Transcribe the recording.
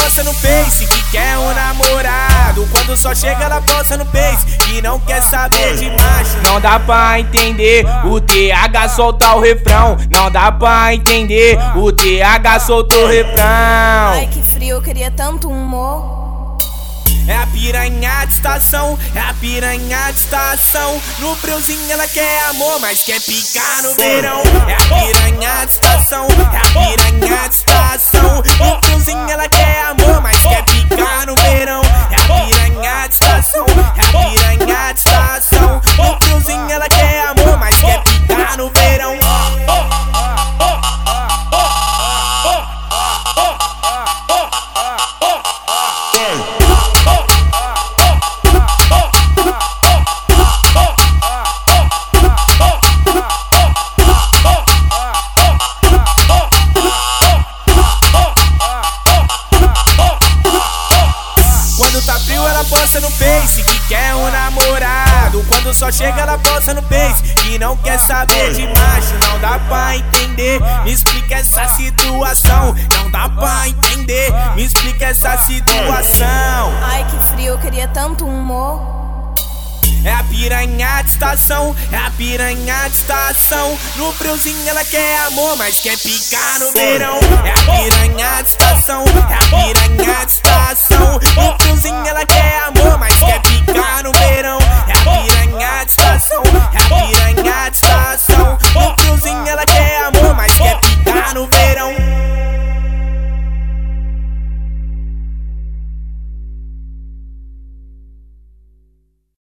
posta no Face que quer um namorado. Quando só chega, ela posta no Face que não quer saber de macho. Não dá pra entender o TH soltar o refrão. Não dá pra entender o TH soltou o refrão. Ai que frio, eu queria tanto humor. É a piranha de estação, é a piranha de estação. No friozinho ela quer amor, mas quer picar no verão. É a piranha de estação, é a piranha de estação. No friozinho ela quer ela posta no Face que quer um namorado. Quando só chega, ela posta no Face que não quer saber de macho. Não dá pra entender, me explica essa situação. Não dá pra entender, me explica essa situação. Ai que frio, eu queria tanto um humor. É a piranha de estação, é a piranha de estação. No friozinho ela quer amor, mas quer picar no verão. É a piranha de estação,